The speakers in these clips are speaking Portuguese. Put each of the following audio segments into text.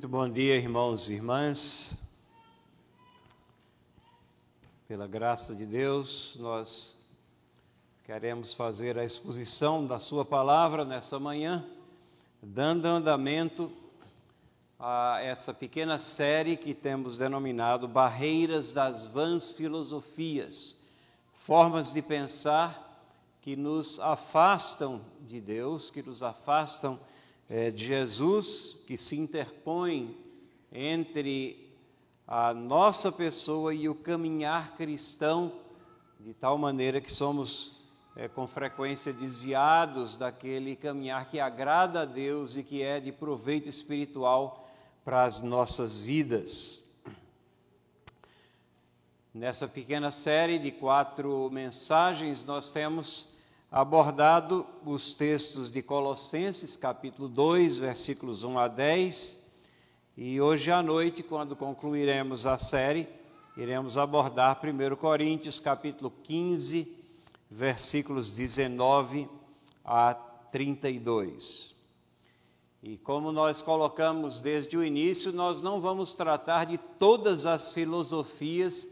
Muito bom dia, irmãos e irmãs. Pela graça de Deus, nós queremos fazer a exposição da Sua palavra nessa manhã, dando andamento a essa pequena série que temos denominado Barreiras das Vãs Filosofias formas de pensar que nos afastam de Deus, que nos afastam de Jesus, que se interpõem entre a nossa pessoa e o caminhar cristão, de tal maneira que somos é, com frequência desviados daquele caminhar que agrada a Deus e que é de proveito espiritual para as nossas vidas. Nessa pequena série de quatro mensagens, nós temos abordado os textos de Colossenses, capítulo 2, versículos 1 a 10. E hoje à noite, quando concluiremos a série, iremos abordar 1 Coríntios, capítulo 15, versículos 19 a 32. E como nós colocamos desde o início, nós não vamos tratar de todas as filosofias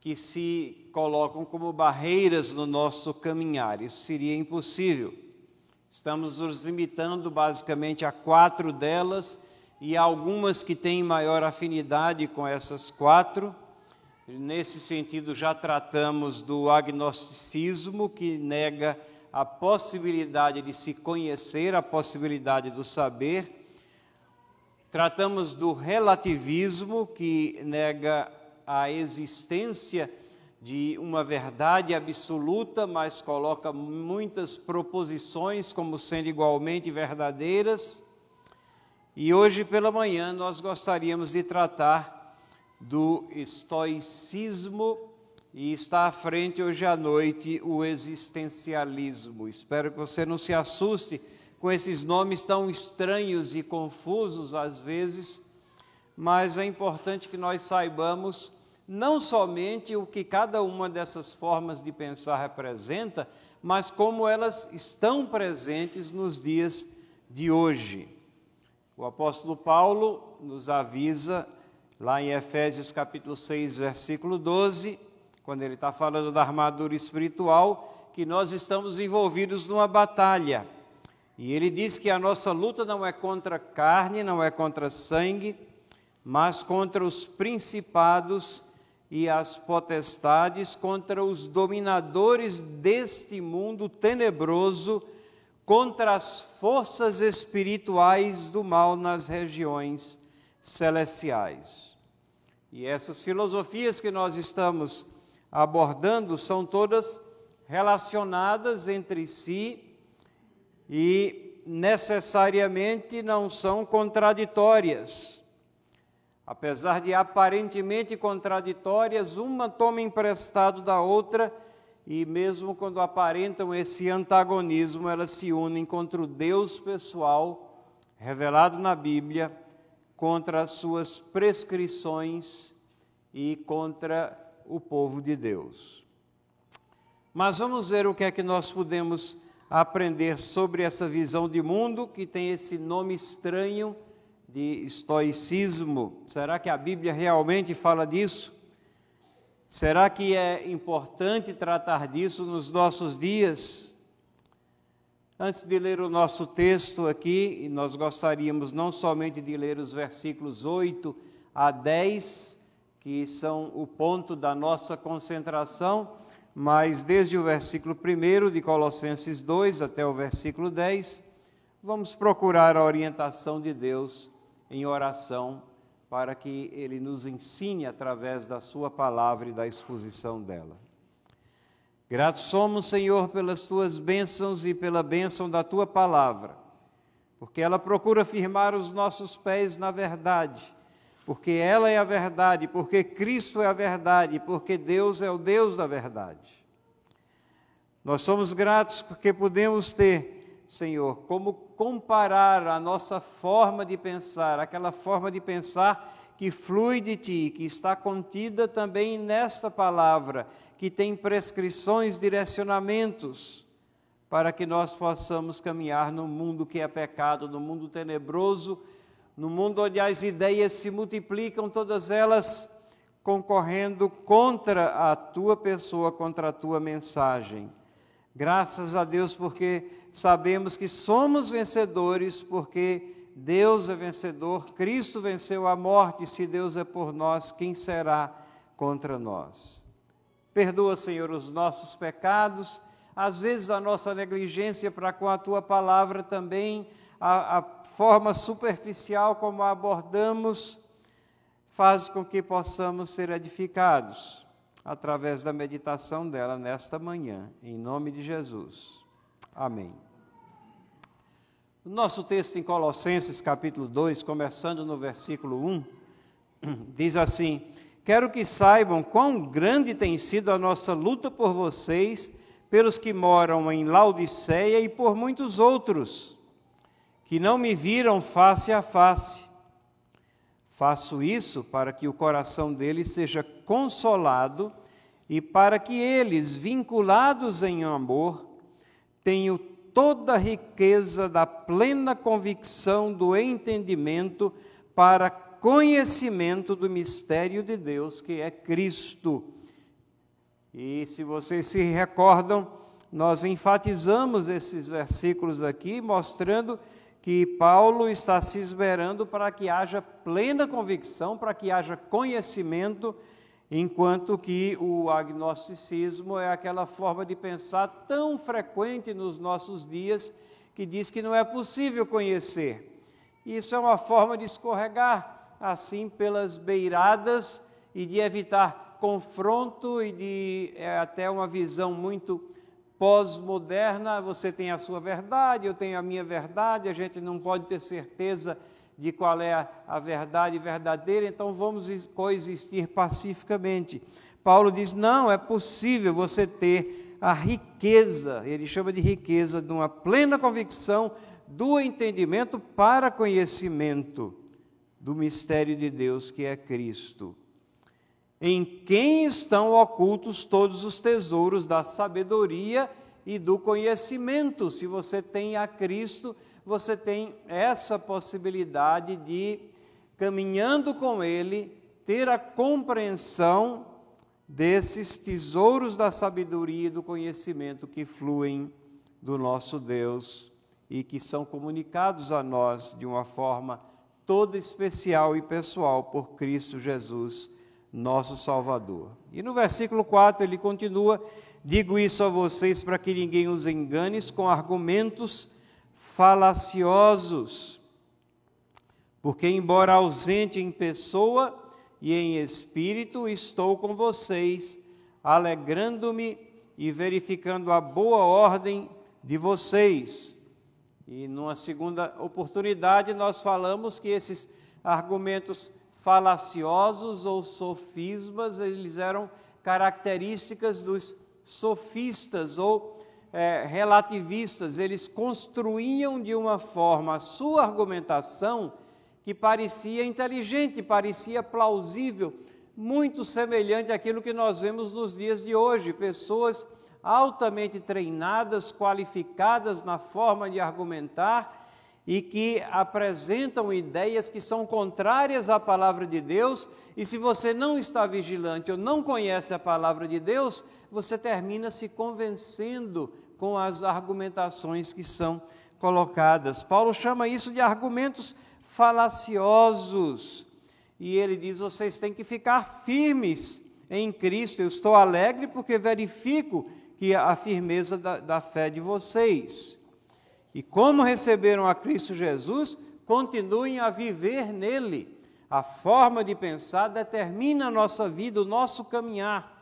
que se colocam como barreiras no nosso caminhar. Isso seria impossível. Estamos nos limitando basicamente a quatro delas e algumas que têm maior afinidade com essas quatro. Nesse sentido, já tratamos do agnosticismo, que nega a possibilidade de se conhecer, a possibilidade do saber. Tratamos do relativismo, que nega a existência de uma verdade absoluta, mas coloca muitas proposições como sendo igualmente verdadeiras. E hoje pela manhã nós gostaríamos de tratar do estoicismo e está à frente hoje à noite o existencialismo. Espero que você não se assuste com esses nomes tão estranhos e confusos às vezes, mas é importante que nós saibamos não somente o que cada uma dessas formas de pensar representa, mas como elas estão presentes nos dias de hoje. O apóstolo Paulo nos avisa lá em Efésios capítulo 6, versículo 12, quando ele está falando da armadura espiritual, que nós estamos envolvidos numa batalha. E ele diz que a nossa luta não é contra carne, não é contra sangue, mas contra os principados e as potestades contra os dominadores deste mundo tenebroso, contra as forças espirituais do mal nas regiões celestiais. E essas filosofias que nós estamos abordando são todas relacionadas entre si e necessariamente não são contraditórias. Apesar de aparentemente contraditórias, uma toma emprestado da outra, e mesmo quando aparentam esse antagonismo, elas se unem contra o Deus pessoal revelado na Bíblia, contra as suas prescrições e contra o povo de Deus. Mas vamos ver o que é que nós podemos aprender sobre essa visão de mundo que tem esse nome estranho de estoicismo. Será que a Bíblia realmente fala disso? Será que é importante tratar disso nos nossos dias? Antes de ler o nosso texto aqui, nós gostaríamos não somente de ler os versículos 8 a 10, que são o ponto da nossa concentração, mas desde o versículo 1 de Colossenses 2 até o versículo 10, vamos procurar a orientação de Deus em oração para que Ele nos ensine através da Sua palavra e da exposição dela. Gratos somos, Senhor, pelas tuas bênçãos e pela bênção da tua palavra, porque ela procura firmar os nossos pés na verdade, porque ela é a verdade, porque Cristo é a verdade, porque Deus é o Deus da verdade. Nós somos gratos porque podemos ter Senhor, como comparar a nossa forma de pensar, aquela forma de pensar que flui de Ti, que está contida também nesta palavra, que tem prescrições, direcionamentos, para que nós possamos caminhar no mundo que é pecado, no mundo tenebroso, no mundo onde as ideias se multiplicam, todas elas concorrendo contra a tua pessoa, contra a tua mensagem. Graças a Deus, porque sabemos que somos vencedores, porque Deus é vencedor, Cristo venceu a morte, se Deus é por nós, quem será contra nós? Perdoa, Senhor, os nossos pecados, às vezes a nossa negligência para com a tua palavra também, a, a forma superficial como a abordamos, faz com que possamos ser edificados através da meditação dela nesta manhã, em nome de Jesus. Amém. O nosso texto em Colossenses, capítulo 2, começando no versículo 1, diz assim: Quero que saibam quão grande tem sido a nossa luta por vocês, pelos que moram em Laodiceia e por muitos outros, que não me viram face a face. Faço isso para que o coração deles seja consolado e para que eles, vinculados em amor, tenham toda a riqueza da plena convicção do entendimento para conhecimento do mistério de Deus, que é Cristo. E se vocês se recordam, nós enfatizamos esses versículos aqui, mostrando que Paulo está se esmerando para que haja plena convicção, para que haja conhecimento enquanto que o agnosticismo é aquela forma de pensar tão frequente nos nossos dias que diz que não é possível conhecer. Isso é uma forma de escorregar assim pelas beiradas e de evitar confronto e de é, até uma visão muito pós-moderna. Você tem a sua verdade, eu tenho a minha verdade, a gente não pode ter certeza de qual é a, verdade verdadeira, então vamos coexistir pacificamente. Paulo diz: não, é possível você ter a riqueza, ele chama de riqueza, de uma plena convicção do entendimento para conhecimento do mistério de Deus que é Cristo. Em quem estão ocultos todos os tesouros da sabedoria e do conhecimento? Se você tem a Cristo, você tem essa possibilidade de, caminhando com Ele, ter a compreensão desses tesouros da sabedoria e do conhecimento que fluem do nosso Deus e que são comunicados a nós de uma forma toda especial e pessoal por Cristo Jesus, nosso Salvador. E no versículo 4 ele continua: Digo isso a vocês para que ninguém os engane com argumentos falaciosos. Porque, embora ausente em pessoa e em espírito, estou com vocês, alegrando-me e verificando a boa ordem de vocês. E numa segunda oportunidade, nós falamos que esses argumentos falaciosos ou sofismas, eles eram características dos sofistas ou é, relativistas, eles construíam de uma forma a sua argumentação que parecia inteligente, parecia plausível, muito semelhante àquilo que nós vemos nos dias de hoje, pessoas altamente treinadas, qualificadas na forma de argumentar e que apresentam ideias que são contrárias à palavra de Deus, e se você não está vigilante ou não conhece a palavra de Deus, você termina se convencendo com as argumentações que são colocadas. Paulo chama isso de argumentos falaciosos. E ele diz: vocês têm que ficar firmes em Cristo. Eu estou alegre porque verifico que a firmeza da, da fé de vocês. E como receberam a Cristo Jesus, continuem a viver nele. A forma de pensar determina a nossa vida, o nosso caminhar.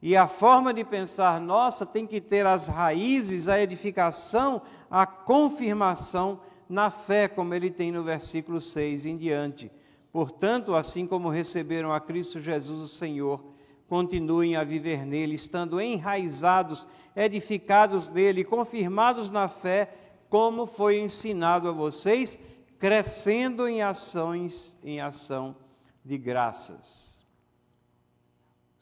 E a forma de pensar nossa tem que ter as raízes, a edificação, a confirmação na fé, como ele tem no versículo 6 em diante. Portanto, assim como receberam a Cristo Jesus o Senhor, continuem a viver nele, estando enraizados, edificados nele, confirmados na fé, como foi ensinado a vocês, crescendo em ações, em ação de graças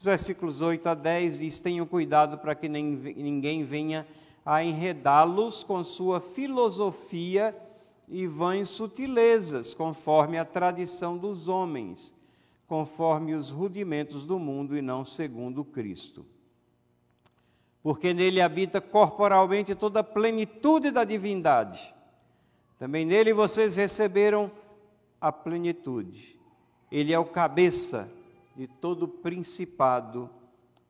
versículos 8 a 10 diz: Tenham cuidado para que nem, ninguém venha a enredá-los com sua filosofia e vãs sutilezas, conforme a tradição dos homens, conforme os rudimentos do mundo e não segundo Cristo. Porque nele habita corporalmente toda a plenitude da divindade. Também nele vocês receberam a plenitude. Ele é o cabeça de todo principado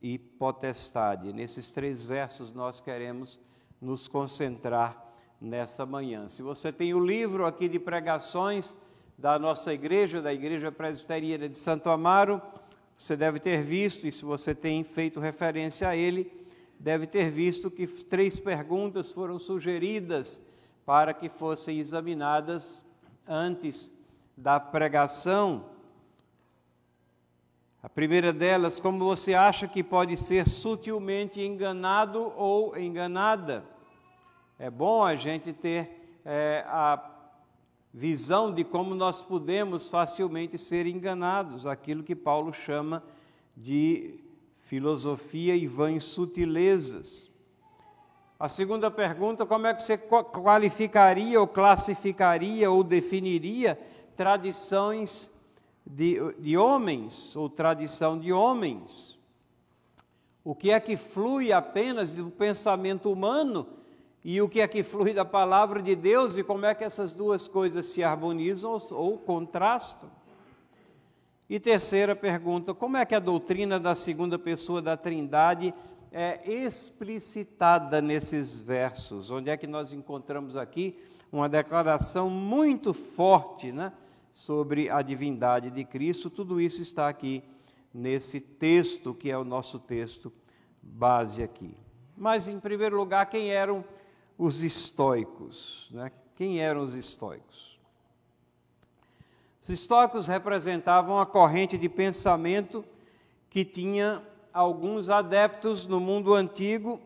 e potestade. Nesses três versos nós queremos nos concentrar nessa manhã. Se você tem o livro aqui de pregações da nossa igreja, da Igreja Presbiteriana de Santo Amaro, você deve ter visto, e se você tem feito referência a ele, deve ter visto que três perguntas foram sugeridas para que fossem examinadas antes da pregação. A primeira delas, como você acha que pode ser sutilmente enganado ou enganada? É bom a gente ter é, a visão de como nós podemos facilmente ser enganados, aquilo que Paulo chama de filosofia e vãs sutilezas. A segunda pergunta, como é que você qualificaria ou classificaria ou definiria tradições de, de homens ou tradição de homens? O que é que flui apenas do pensamento humano e o que é que flui da palavra de Deus e como é que essas duas coisas se harmonizam ou contrastam. E terceira pergunta: como é que a doutrina da segunda pessoa da Trindade é explicitada nesses versos? Onde é que nós encontramos aqui uma declaração muito forte né, sobre a divindade de Cristo? Tudo isso está aqui nesse texto, que é o nosso texto base aqui. Mas, em primeiro lugar, quem eram os estoicos. Né? Quem eram os estoicos? Os estoicos representavam a corrente de pensamento que tinha alguns adeptos no mundo antigo,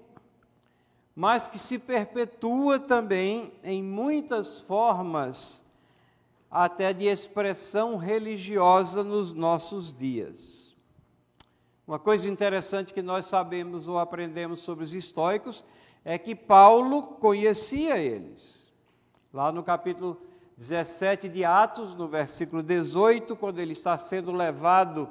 mas que se perpetua também em muitas formas até de expressão religiosa nos nossos dias. Uma coisa interessante que nós sabemos ou aprendemos sobre os estoicos é que Paulo conhecia eles. Lá no capítulo 17 de Atos, no versículo 18, quando ele está sendo levado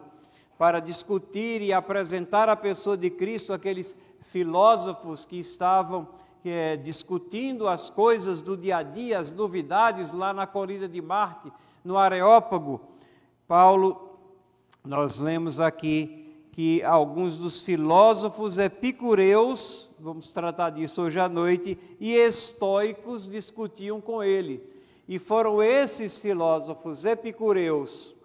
para discutir e apresentar a pessoa de Cristo aqueles filósofos que estavam é, discutindo as coisas do dia a dia, as novidades lá na corrida de Marte, no Areópago. Paulo, nós lemos aqui que alguns dos filósofos epicureus vamos tratar disso hoje à noite, e estoicos discutiam com ele. E foram esses filósofos epicureus,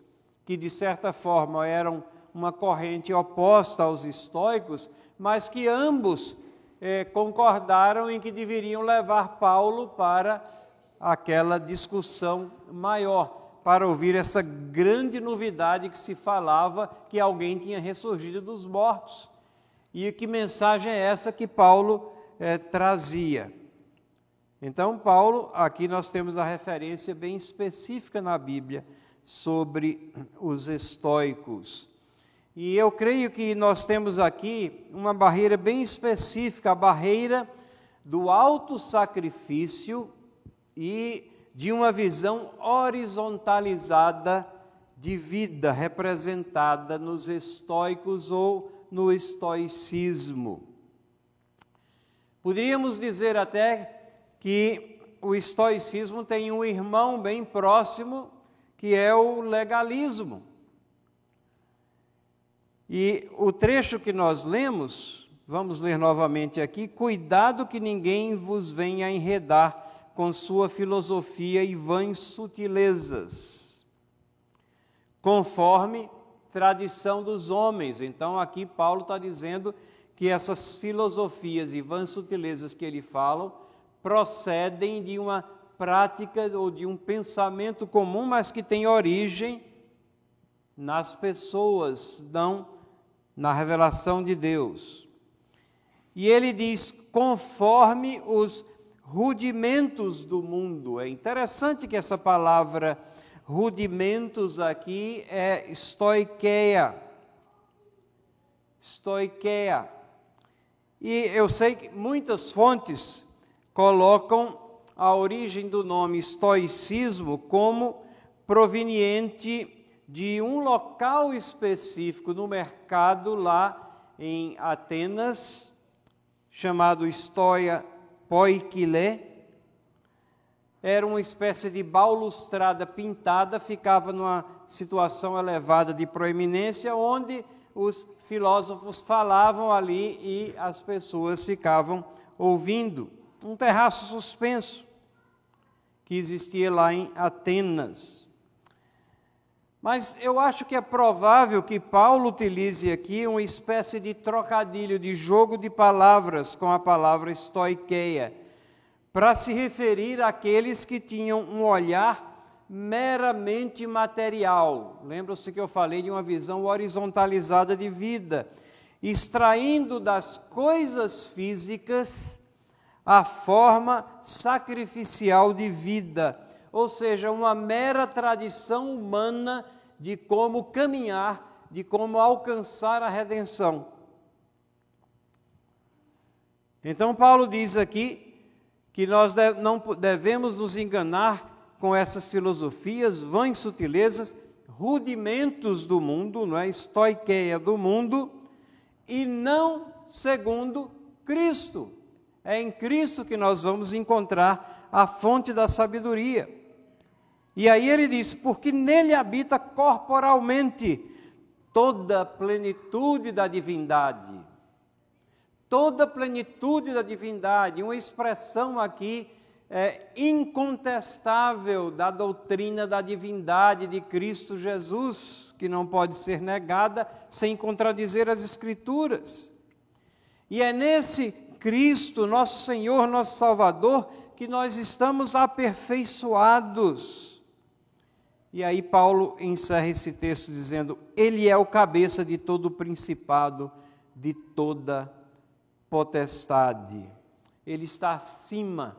que de certa forma eram uma corrente oposta aos estoicos, mas que ambos eh, concordaram em que deveriam levar Paulo para aquela discussão maior, para ouvir essa grande novidade que se falava que alguém tinha ressurgido dos mortos. E que mensagem é essa que Paulo é, trazia? Então, Paulo, aqui nós temos a referência bem específica na Bíblia sobre os estoicos. E eu creio que nós temos aqui uma barreira bem específica, a barreira do alto sacrifício e de uma visão horizontalizada de vida representada nos estoicos ou no estoicismo. Poderíamos dizer até que o estoicismo tem um irmão bem próximo, que é o legalismo. E o trecho que nós lemos, vamos ler novamente aqui: cuidado que ninguém vos venha enredar com sua filosofia e vãs sutilezas, conforme tradição dos homens. Então, aqui Paulo está dizendo que essas filosofias e vãs sutilezas que ele fala procedem de uma prática ou de um pensamento comum, mas que tem origem nas pessoas, não na revelação de Deus. E ele diz, conforme os rudimentos do mundo. É interessante que essa palavra rudimentos aqui é estoiqueia. Estoiqueia. E eu sei que muitas fontes colocam a origem do nome estoicismo como proveniente de um local específico no mercado lá em Atenas, chamado Stoia Poikile. Era uma espécie de balustrada pintada, ficava numa situação elevada de proeminência, onde os filósofos falavam ali e as pessoas ficavam ouvindo. Um terraço suspenso que existia lá em Atenas. Mas eu acho que é provável que Paulo utilize aqui uma espécie de trocadilho, de jogo de palavras com a palavra estoiqueia, para se referir àqueles que tinham um olhar meramente material. Lembram-se que eu falei de uma visão horizontalizada de vida, extraindo das coisas físicas a forma sacrificial de vida ou seja, uma mera tradição humana de como caminhar, de como alcançar a redenção. Então, Paulo diz aqui que nós não devemos nos enganar com essas filosofias, vãs sutilezas, rudimentos do mundo, não é? estoiqueia do mundo, e não segundo Cristo. É em Cristo que nós vamos encontrar a fonte da sabedoria. E aí ele diz: porque nele habita corporalmente toda a plenitude da divindade. Toda a plenitude da divindade, uma expressão aqui é, incontestável da doutrina da divindade de Cristo Jesus, que não pode ser negada sem contradizer as Escrituras. E é nesse Cristo, nosso Senhor, nosso Salvador, que nós estamos aperfeiçoados e aí Paulo encerra esse texto dizendo: Ele é o cabeça de todo o principado, de toda potestade. Ele está acima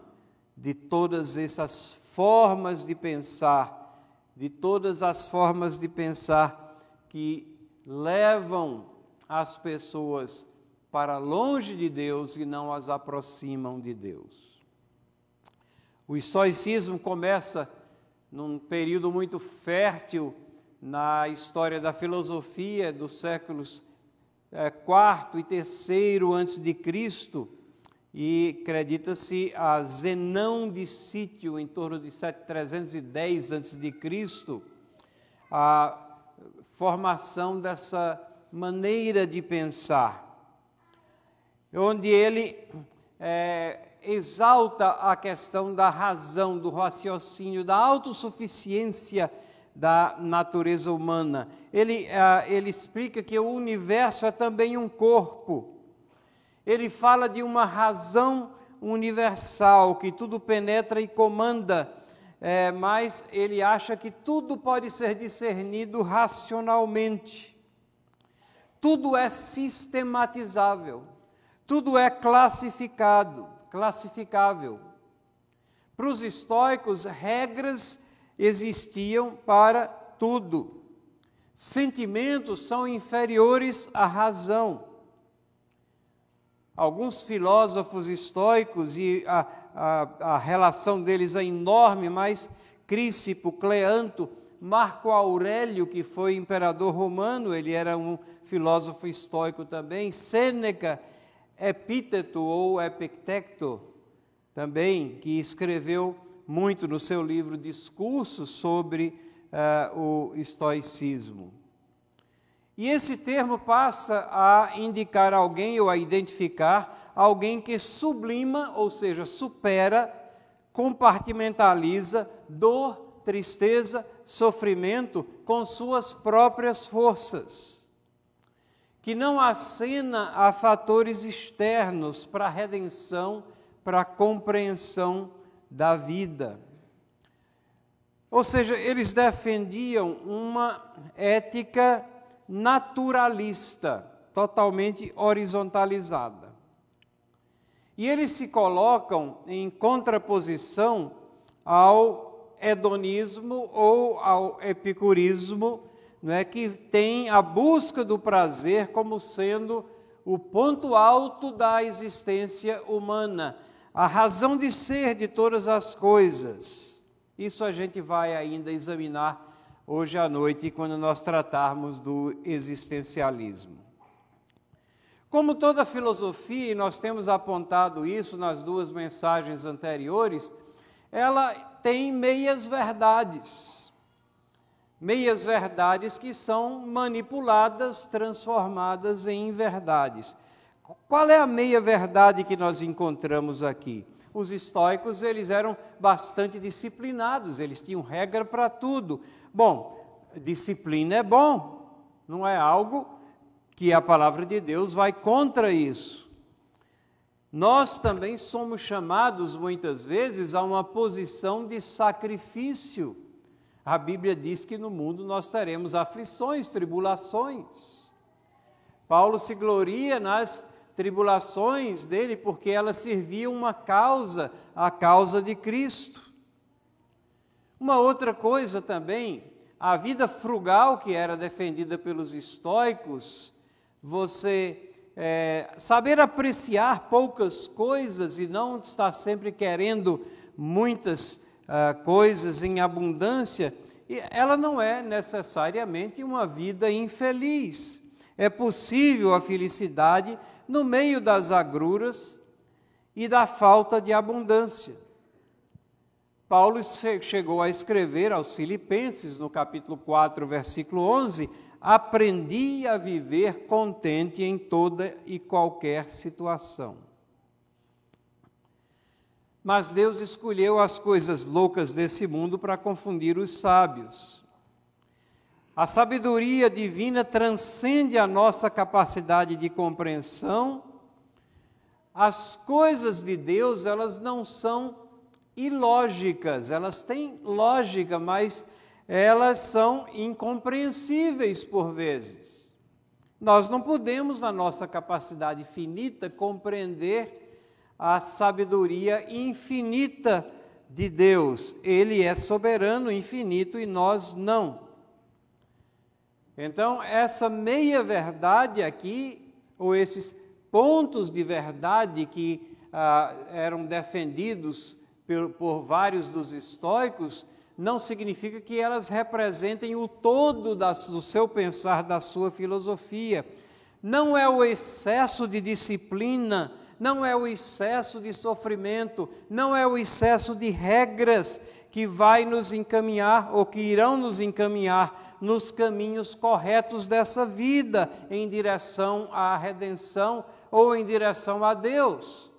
de todas essas formas de pensar, de todas as formas de pensar que levam as pessoas para longe de Deus e não as aproximam de Deus. O estoicismo começa num período muito fértil na história da filosofia dos séculos é, quarto e terceiro antes de Cristo e acredita-se a Zenão de Sítio em torno de 310 antes de Cristo a formação dessa maneira de pensar onde ele é, exalta a questão da razão, do raciocínio, da autossuficiência da natureza humana. Ele, uh, ele explica que o universo é também um corpo. Ele fala de uma razão universal que tudo penetra e comanda, é, mas ele acha que tudo pode ser discernido racionalmente. Tudo é sistematizável, tudo é classificado classificável. Para os estoicos, regras existiam para tudo. Sentimentos são inferiores à razão. Alguns filósofos estoicos, e a, a, a relação deles é enorme, mas Crícipo, Cleanto, Marco Aurélio, que foi imperador romano, ele era um filósofo estoico também, Sêneca, Epíteto ou Epicteto, também, que escreveu muito no seu livro Discurso sobre uh, o estoicismo. E esse termo passa a indicar alguém ou a identificar alguém que sublima, ou seja, supera, compartimentaliza dor, tristeza, sofrimento com suas próprias forças que não acena a fatores externos para a redenção, para a compreensão da vida. Ou seja, eles defendiam uma ética naturalista, totalmente horizontalizada. E eles se colocam em contraposição ao hedonismo ou ao epicurismo não é que tem a busca do prazer como sendo o ponto alto da existência humana, a razão de ser de todas as coisas. Isso a gente vai ainda examinar hoje à noite, quando nós tratarmos do existencialismo. Como toda filosofia, e nós temos apontado isso nas duas mensagens anteriores, ela tem meias verdades. Meias verdades que são manipuladas, transformadas em verdades. Qual é a meia verdade que nós encontramos aqui? Os estoicos, eles eram bastante disciplinados, eles tinham regra para tudo. Bom, disciplina é bom, não é algo que a palavra de Deus vai contra isso. Nós também somos chamados muitas vezes a uma posição de sacrifício. A Bíblia diz que no mundo nós teremos aflições, tribulações. Paulo se gloria nas tribulações dele porque elas serviam uma causa, a causa de Cristo. Uma outra coisa também, a vida frugal que era defendida pelos estoicos, você é, saber apreciar poucas coisas e não estar sempre querendo muitas uh, coisas em abundância, ela não é necessariamente uma vida infeliz. É possível a felicidade no meio das agruras e da falta de abundância. Paulo chegou a escrever aos Filipenses, no capítulo 4, versículo 11: Aprendi a viver contente em toda e qualquer situação. Mas Deus escolheu as coisas loucas desse mundo para confundir os sábios. A sabedoria divina transcende a nossa capacidade de compreensão. As coisas de Deus, elas não são ilógicas, elas têm lógica, mas elas são incompreensíveis por vezes. Nós não podemos, na nossa capacidade finita, compreender a sabedoria infinita de Deus. Ele é soberano, infinito e nós não. Então, essa meia-verdade aqui, ou esses pontos de verdade que ah, eram defendidos por, por vários dos estoicos, não significa que elas representem o todo do seu pensar, da sua filosofia. Não é o excesso de disciplina, não é o excesso de sofrimento, não é o excesso de regras que vai nos encaminhar ou que irão nos encaminhar nos caminhos corretos dessa vida, em direção à redenção ou em direção a Deus.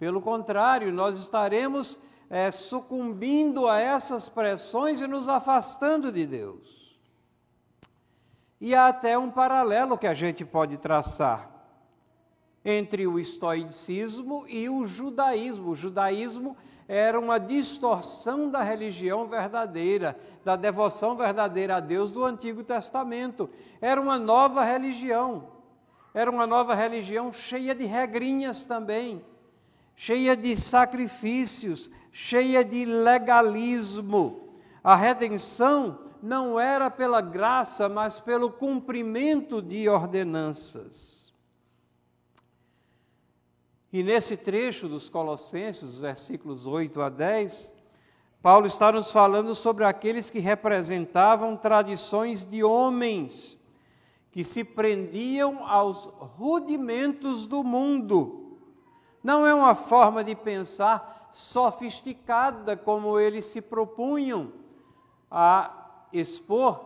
Pelo contrário, nós estaremos é, sucumbindo a essas pressões e nos afastando de Deus. E há até um paralelo que a gente pode traçar entre o estoicismo e o judaísmo. O judaísmo era uma distorção da religião verdadeira, da devoção verdadeira a Deus do Antigo Testamento. Era uma nova religião. Era uma nova religião cheia de regrinhas também, cheia de sacrifícios, cheia de legalismo. A redenção não era pela graça, mas pelo cumprimento de ordenanças. E nesse trecho dos Colossenses, versículos 8 a 10, Paulo está nos falando sobre aqueles que representavam tradições de homens, que se prendiam aos rudimentos do mundo. Não é uma forma de pensar sofisticada como eles se propunham a expor,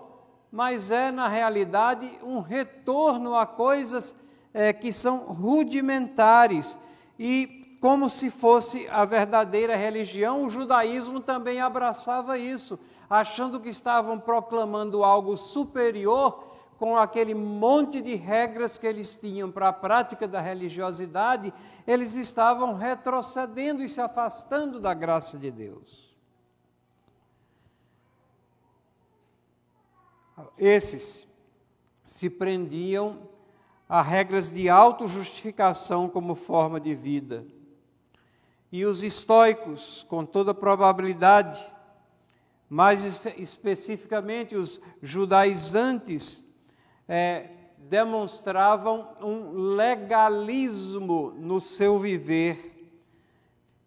mas é, na realidade, um retorno a coisas é, que são rudimentares. E, como se fosse a verdadeira religião, o judaísmo também abraçava isso, achando que estavam proclamando algo superior com aquele monte de regras que eles tinham para a prática da religiosidade, eles estavam retrocedendo e se afastando da graça de Deus. Esses se prendiam a regras de autojustificação como forma de vida. E os estoicos, com toda probabilidade, mais especificamente os judaizantes, é, demonstravam um legalismo no seu viver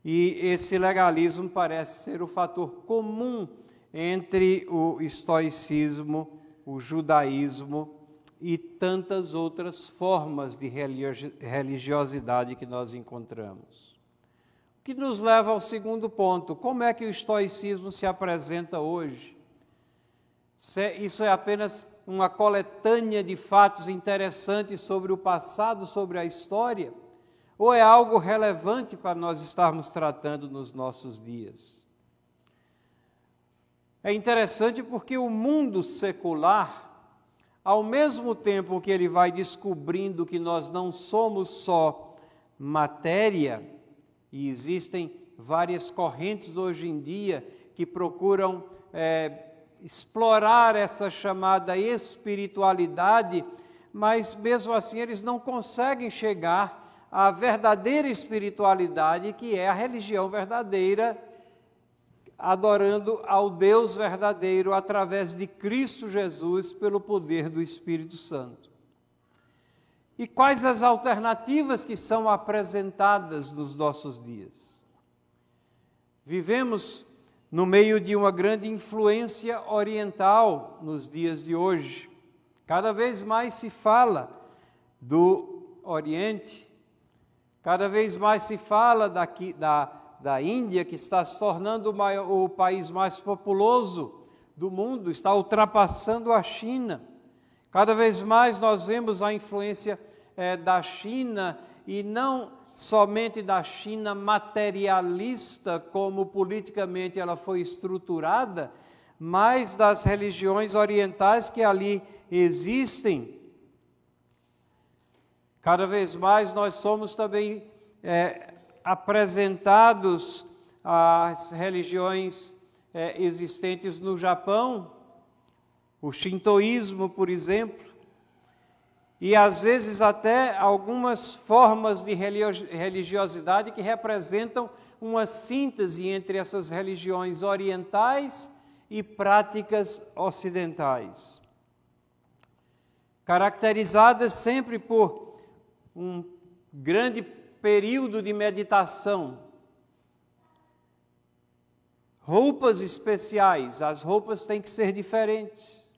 e esse legalismo parece ser o fator comum entre o estoicismo, o judaísmo e tantas outras formas de religiosidade que nós encontramos. O que nos leva ao segundo ponto: como é que o estoicismo se apresenta hoje? Isso é apenas uma coletânea de fatos interessantes sobre o passado, sobre a história? Ou é algo relevante para nós estarmos tratando nos nossos dias? É interessante porque o mundo secular, ao mesmo tempo que ele vai descobrindo que nós não somos só matéria, e existem várias correntes hoje em dia que procuram é, explorar essa chamada espiritualidade, mas mesmo assim eles não conseguem chegar à verdadeira espiritualidade, que é a religião verdadeira adorando ao Deus verdadeiro através de Cristo Jesus pelo poder do Espírito Santo. E quais as alternativas que são apresentadas nos nossos dias? Vivemos no meio de uma grande influência oriental nos dias de hoje. Cada vez mais se fala do Oriente, cada vez mais se fala daqui, da da Índia, que está se tornando o, maior, o país mais populoso do mundo, está ultrapassando a China. Cada vez mais nós vemos a influência é, da China e não somente da China materialista, como politicamente ela foi estruturada, mas das religiões orientais que ali existem. Cada vez mais nós somos também é, apresentados às religiões é, existentes no Japão, o shintoísmo, por exemplo, e às vezes até algumas formas de religiosidade que representam uma síntese entre essas religiões orientais e práticas ocidentais. Caracterizadas sempre por um grande período de meditação. Roupas especiais, as roupas têm que ser diferentes.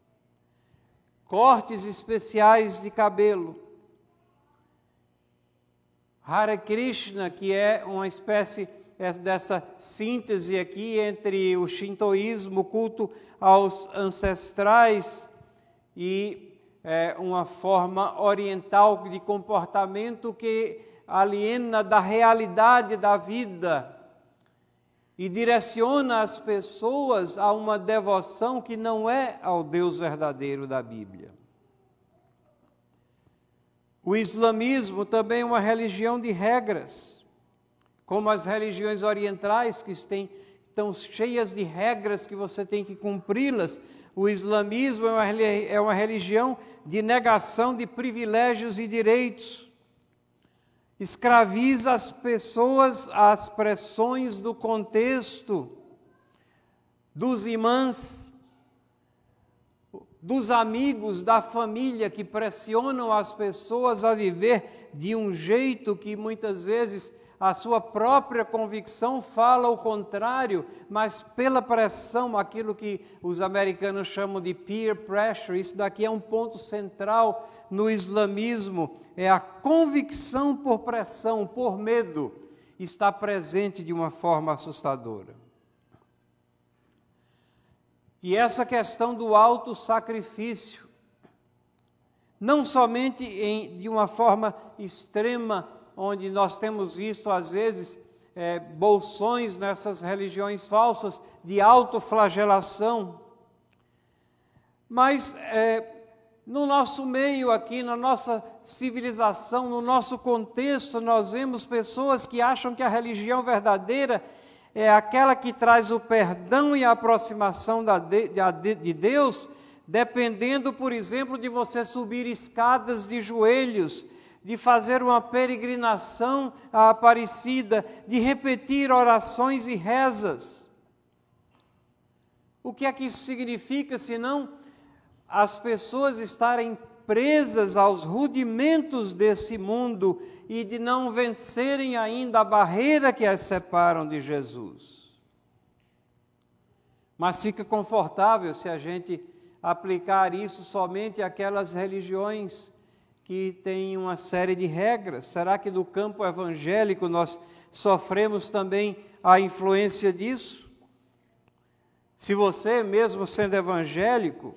Cortes especiais de cabelo. Hare Krishna, que é uma espécie dessa síntese aqui entre o shintoísmo, o culto aos ancestrais, e é, uma forma oriental de comportamento que aliena da realidade da vida e direciona as pessoas a uma devoção que não é ao Deus verdadeiro da Bíblia. O islamismo também é uma religião de regras, como as religiões orientais que têm, estão cheias de regras que você tem que cumpri-las. O islamismo é uma, é uma religião de negação de privilégios e direitos escraviza as pessoas às pressões do contexto, dos irmãos, dos amigos, da família que pressionam as pessoas a viver de um jeito que muitas vezes a sua própria convicção fala o contrário, mas pela pressão, aquilo que os americanos chamam de peer pressure, isso daqui é um ponto central no islamismo, é a convicção por pressão, por medo, está presente de uma forma assustadora. E essa questão do auto sacrifício, não somente em, de uma forma extrema, onde nós temos visto, às vezes, é, bolsões nessas religiões falsas de autoflagelação. Mas é, no nosso meio aqui, na nossa civilização, no nosso contexto, nós vemos pessoas que acham que a religião verdadeira é aquela que traz o perdão e a aproximação de Deus, dependendo, por exemplo, de você subir escadas de joelhos, de fazer uma peregrinação à Aparecida, de repetir orações e rezas. O que é que isso significa, senão as pessoas estarem presas aos rudimentos desse mundo e de não vencerem ainda a barreira que as separam de Jesus. Mas fica confortável se a gente aplicar isso somente àquelas religiões que têm uma série de regras. Será que no campo evangélico nós sofremos também a influência disso? Se você, mesmo sendo evangélico,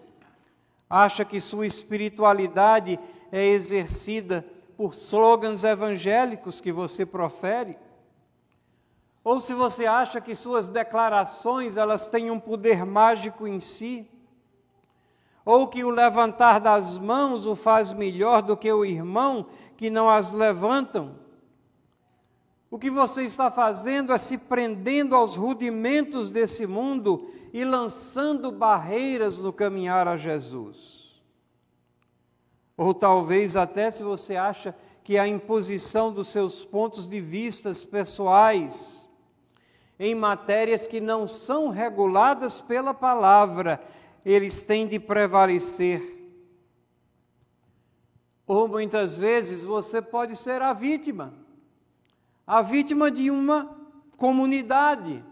acha que sua espiritualidade é exercida por slogans evangélicos que você profere, ou se você acha que suas declarações elas têm um poder mágico em si, ou que o levantar das mãos o faz melhor do que o irmão que não as levantam, o que você está fazendo é se prendendo aos rudimentos desse mundo e lançando barreiras no caminhar a Jesus. Ou talvez até se você acha que a imposição dos seus pontos de vistas pessoais em matérias que não são reguladas pela palavra, eles têm de prevalecer. Ou muitas vezes você pode ser a vítima a vítima de uma comunidade.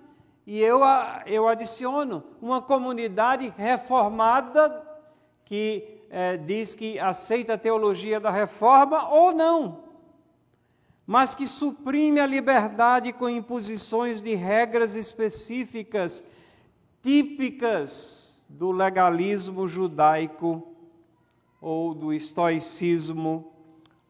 E eu, eu adiciono uma comunidade reformada que é, diz que aceita a teologia da reforma ou não, mas que suprime a liberdade com imposições de regras específicas, típicas do legalismo judaico ou do estoicismo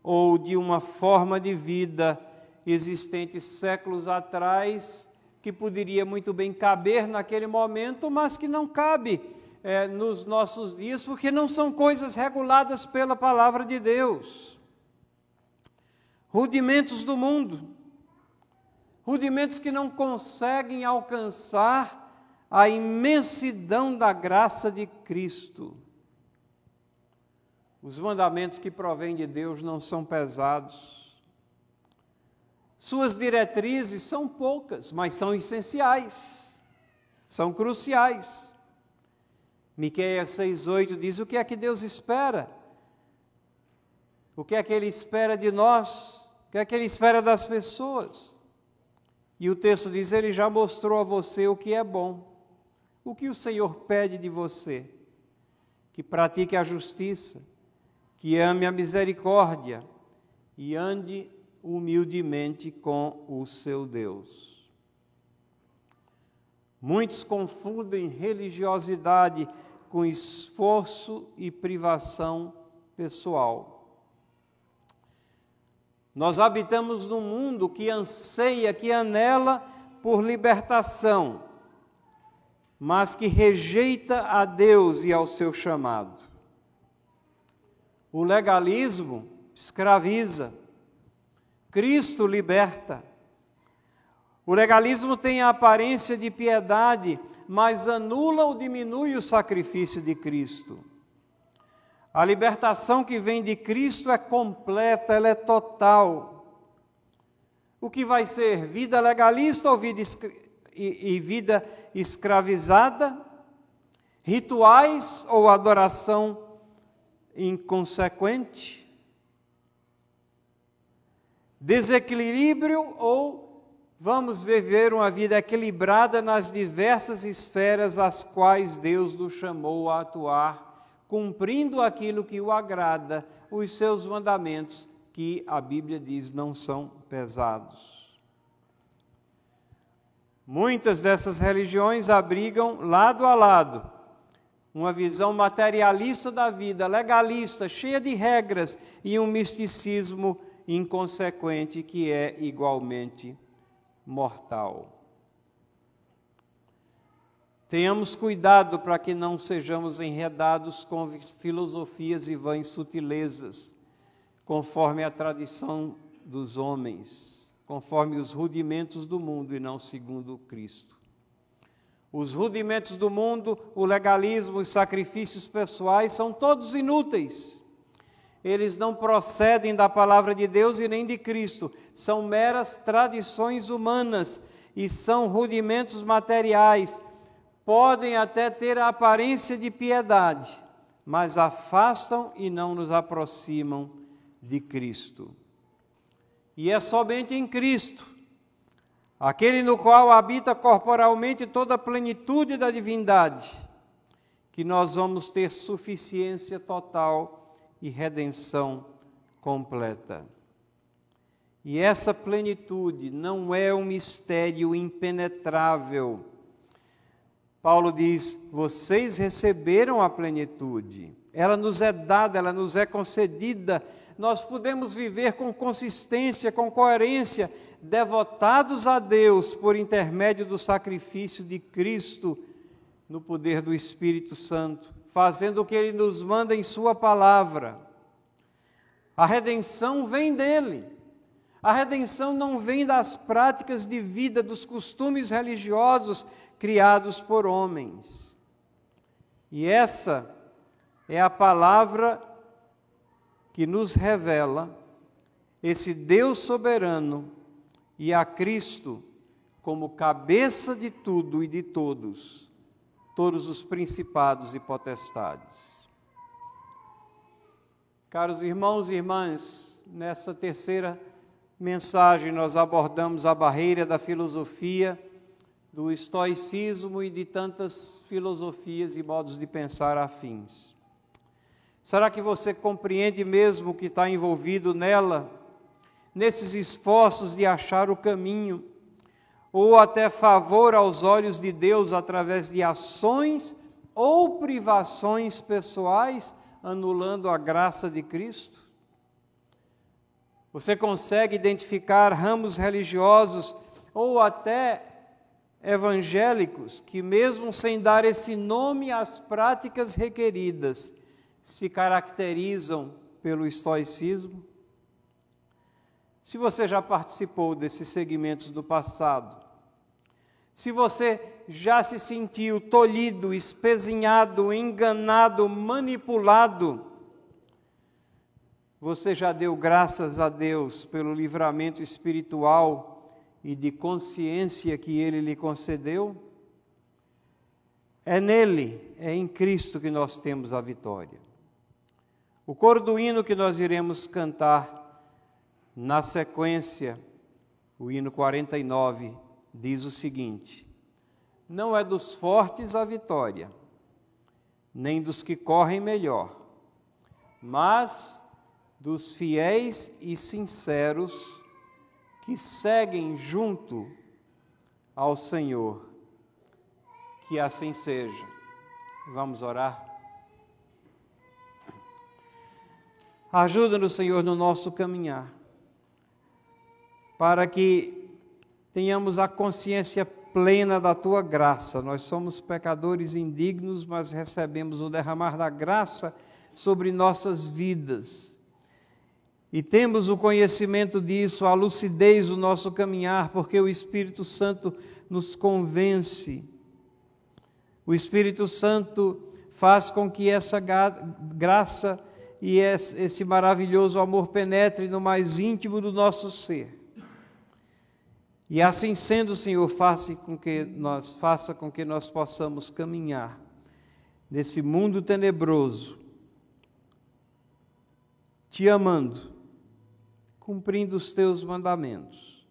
ou de uma forma de vida existentes séculos atrás, que poderia muito bem caber naquele momento, mas que não cabe é, nos nossos dias, porque não são coisas reguladas pela palavra de Deus. Rudimentos do mundo, rudimentos que não conseguem alcançar a imensidão da graça de Cristo. Os mandamentos que provêm de Deus não são pesados suas diretrizes são poucas, mas são essenciais, são cruciais. Miqueias 6:8 diz o que é que Deus espera? O que é que ele espera de nós? O que é que ele espera das pessoas? E o texto diz: Ele já mostrou a você o que é bom. O que o Senhor pede de você? Que pratique a justiça, que ame a misericórdia e ande humildemente com o seu Deus. Muitos confundem religiosidade com esforço e privação pessoal. Nós habitamos num mundo que anseia, que anela por libertação, mas que rejeita a Deus e ao seu chamado. O legalismo escraviza, Cristo liberta. O legalismo tem a aparência de piedade, mas anula ou diminui o sacrifício de Cristo. A libertação que vem de Cristo é completa, ela é total. O que vai ser vida legalista ou vida, e, e vida escravizada? Rituais ou adoração inconsequente? desequilíbrio ou vamos viver uma vida equilibrada nas diversas esferas às quais Deus nos chamou a atuar, cumprindo aquilo que o agrada, os seus mandamentos, que a Bíblia diz não são pesados. Muitas dessas religiões abrigam lado a lado uma visão materialista da vida, legalista, cheia de regras e um misticismo inconsequente que é igualmente mortal. Tenhamos cuidado para que não sejamos enredados com filosofias e vãs sutilezas, conforme a tradição dos homens, conforme os rudimentos do mundo e não segundo Cristo. Os rudimentos do mundo, o legalismo, os sacrifícios pessoais são todos inúteis eles não procedem da palavra de Deus e nem de Cristo, são meras tradições humanas e são rudimentos materiais. Podem até ter a aparência de piedade, mas afastam e não nos aproximam de Cristo. E é somente em Cristo, aquele no qual habita corporalmente toda a plenitude da divindade, que nós vamos ter suficiência total e redenção completa. E essa plenitude não é um mistério impenetrável. Paulo diz: vocês receberam a plenitude, ela nos é dada, ela nos é concedida. Nós podemos viver com consistência, com coerência, devotados a Deus por intermédio do sacrifício de Cristo no poder do Espírito Santo, fazendo o que Ele nos manda em Sua palavra. A redenção vem dele. A redenção não vem das práticas de vida, dos costumes religiosos criados por homens. E essa é a palavra que nos revela esse Deus soberano e a Cristo como cabeça de tudo e de todos, todos os principados e potestades. Caros irmãos e irmãs, nessa terceira mensagem nós abordamos a barreira da filosofia, do estoicismo e de tantas filosofias e modos de pensar afins. Será que você compreende mesmo o que está envolvido nela, nesses esforços de achar o caminho, ou até favor aos olhos de Deus através de ações ou privações pessoais, anulando a graça de Cristo? Você consegue identificar ramos religiosos ou até evangélicos que, mesmo sem dar esse nome às práticas requeridas, se caracterizam pelo estoicismo? Se você já participou desses segmentos do passado, se você já se sentiu tolhido, espezinhado, enganado, manipulado, você já deu graças a Deus pelo livramento espiritual e de consciência que Ele lhe concedeu? É nele, é em Cristo que nós temos a vitória. O coro do hino que nós iremos cantar na sequência, o hino 49, diz o seguinte: Não é dos fortes a vitória, nem dos que correm melhor, mas dos fiéis e sinceros que seguem junto ao Senhor. Que assim seja. Vamos orar. Ajuda-nos, Senhor, no nosso caminhar, para que tenhamos a consciência plena da tua graça. Nós somos pecadores indignos, mas recebemos o derramar da graça sobre nossas vidas e temos o conhecimento disso, a lucidez do nosso caminhar, porque o Espírito Santo nos convence. O Espírito Santo faz com que essa graça e esse maravilhoso amor penetre no mais íntimo do nosso ser. E assim sendo, Senhor, faça com que nós, faça com que nós possamos caminhar nesse mundo tenebroso, te amando cumprindo os teus mandamentos,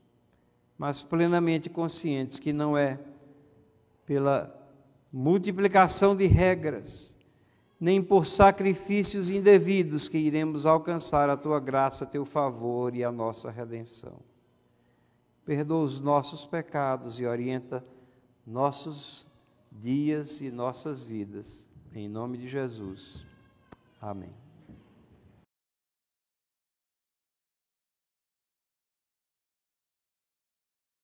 mas plenamente conscientes que não é pela multiplicação de regras, nem por sacrifícios indevidos que iremos alcançar a tua graça, teu favor e a nossa redenção. Perdoa os nossos pecados e orienta nossos dias e nossas vidas. Em nome de Jesus. Amém.